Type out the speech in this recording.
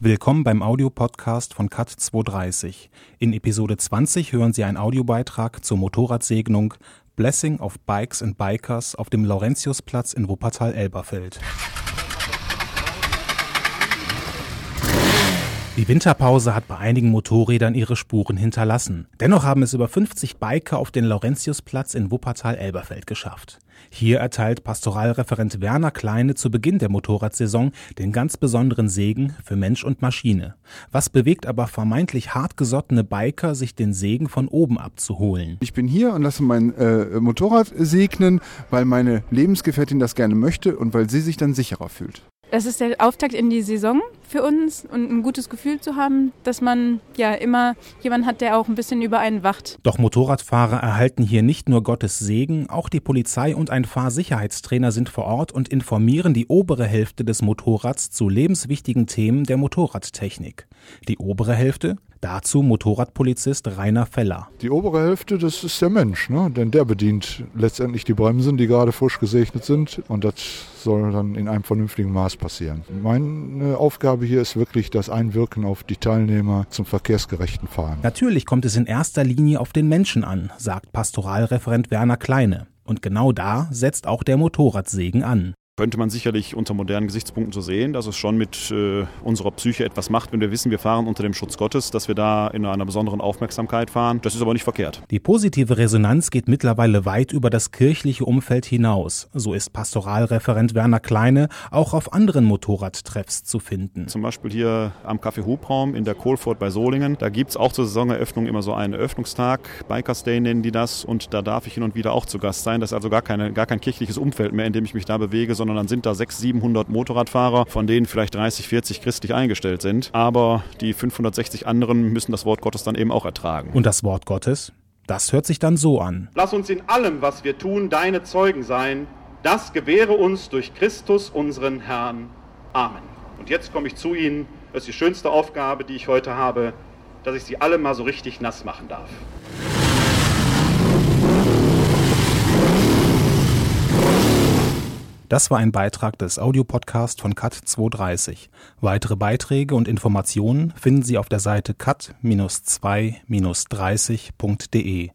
Willkommen beim Audiopodcast von CAT 230. In Episode 20 hören Sie einen Audiobeitrag zur Motorradsegnung Blessing of Bikes and Bikers auf dem Laurentiusplatz in Wuppertal-Elberfeld. Die Winterpause hat bei einigen Motorrädern ihre Spuren hinterlassen. Dennoch haben es über 50 Biker auf den Laurentiusplatz in Wuppertal-Elberfeld geschafft. Hier erteilt Pastoralreferent Werner Kleine zu Beginn der Motorradsaison den ganz besonderen Segen für Mensch und Maschine. Was bewegt aber vermeintlich hartgesottene Biker, sich den Segen von oben abzuholen? Ich bin hier und lasse mein äh, Motorrad segnen, weil meine Lebensgefährtin das gerne möchte und weil sie sich dann sicherer fühlt. Das ist der Auftakt in die Saison für uns und ein gutes Gefühl zu haben, dass man ja immer jemanden hat, der auch ein bisschen über einen wacht. Doch Motorradfahrer erhalten hier nicht nur Gottes Segen, auch die Polizei und ein Fahrsicherheitstrainer sind vor Ort und informieren die obere Hälfte des Motorrads zu lebenswichtigen Themen der Motorradtechnik. Die obere Hälfte Dazu Motorradpolizist Rainer Feller. Die obere Hälfte, das ist der Mensch, ne? denn der bedient letztendlich die Bremsen, die gerade frisch gesegnet sind und das soll dann in einem vernünftigen Maß passieren. Meine Aufgabe hier ist wirklich das Einwirken auf die Teilnehmer zum verkehrsgerechten Fahren. Natürlich kommt es in erster Linie auf den Menschen an, sagt Pastoralreferent Werner Kleine. Und genau da setzt auch der Motorradsegen an könnte man sicherlich unter modernen Gesichtspunkten so sehen, dass es schon mit äh, unserer Psyche etwas macht, wenn wir wissen, wir fahren unter dem Schutz Gottes, dass wir da in einer besonderen Aufmerksamkeit fahren. Das ist aber nicht verkehrt. Die positive Resonanz geht mittlerweile weit über das kirchliche Umfeld hinaus. So ist Pastoralreferent Werner Kleine auch auf anderen Motorradtreffs zu finden. Zum Beispiel hier am Café Hubraum in der Kohlfurt bei Solingen. Da gibt es auch zur Saisoneröffnung immer so einen Eröffnungstag. Bikers Day nennen die das. Und da darf ich hin und wieder auch zu Gast sein. Das ist also gar, keine, gar kein kirchliches Umfeld mehr, in dem ich mich da bewege, sondern sondern dann sind da 600, 700 Motorradfahrer, von denen vielleicht 30, 40 christlich eingestellt sind. Aber die 560 anderen müssen das Wort Gottes dann eben auch ertragen. Und das Wort Gottes? Das hört sich dann so an. Lass uns in allem, was wir tun, deine Zeugen sein. Das gewähre uns durch Christus, unseren Herrn. Amen. Und jetzt komme ich zu Ihnen. Das ist die schönste Aufgabe, die ich heute habe, dass ich Sie alle mal so richtig nass machen darf. Das war ein Beitrag des Audiopodcasts von CAT 230. Weitere Beiträge und Informationen finden Sie auf der Seite cat-2-30.de.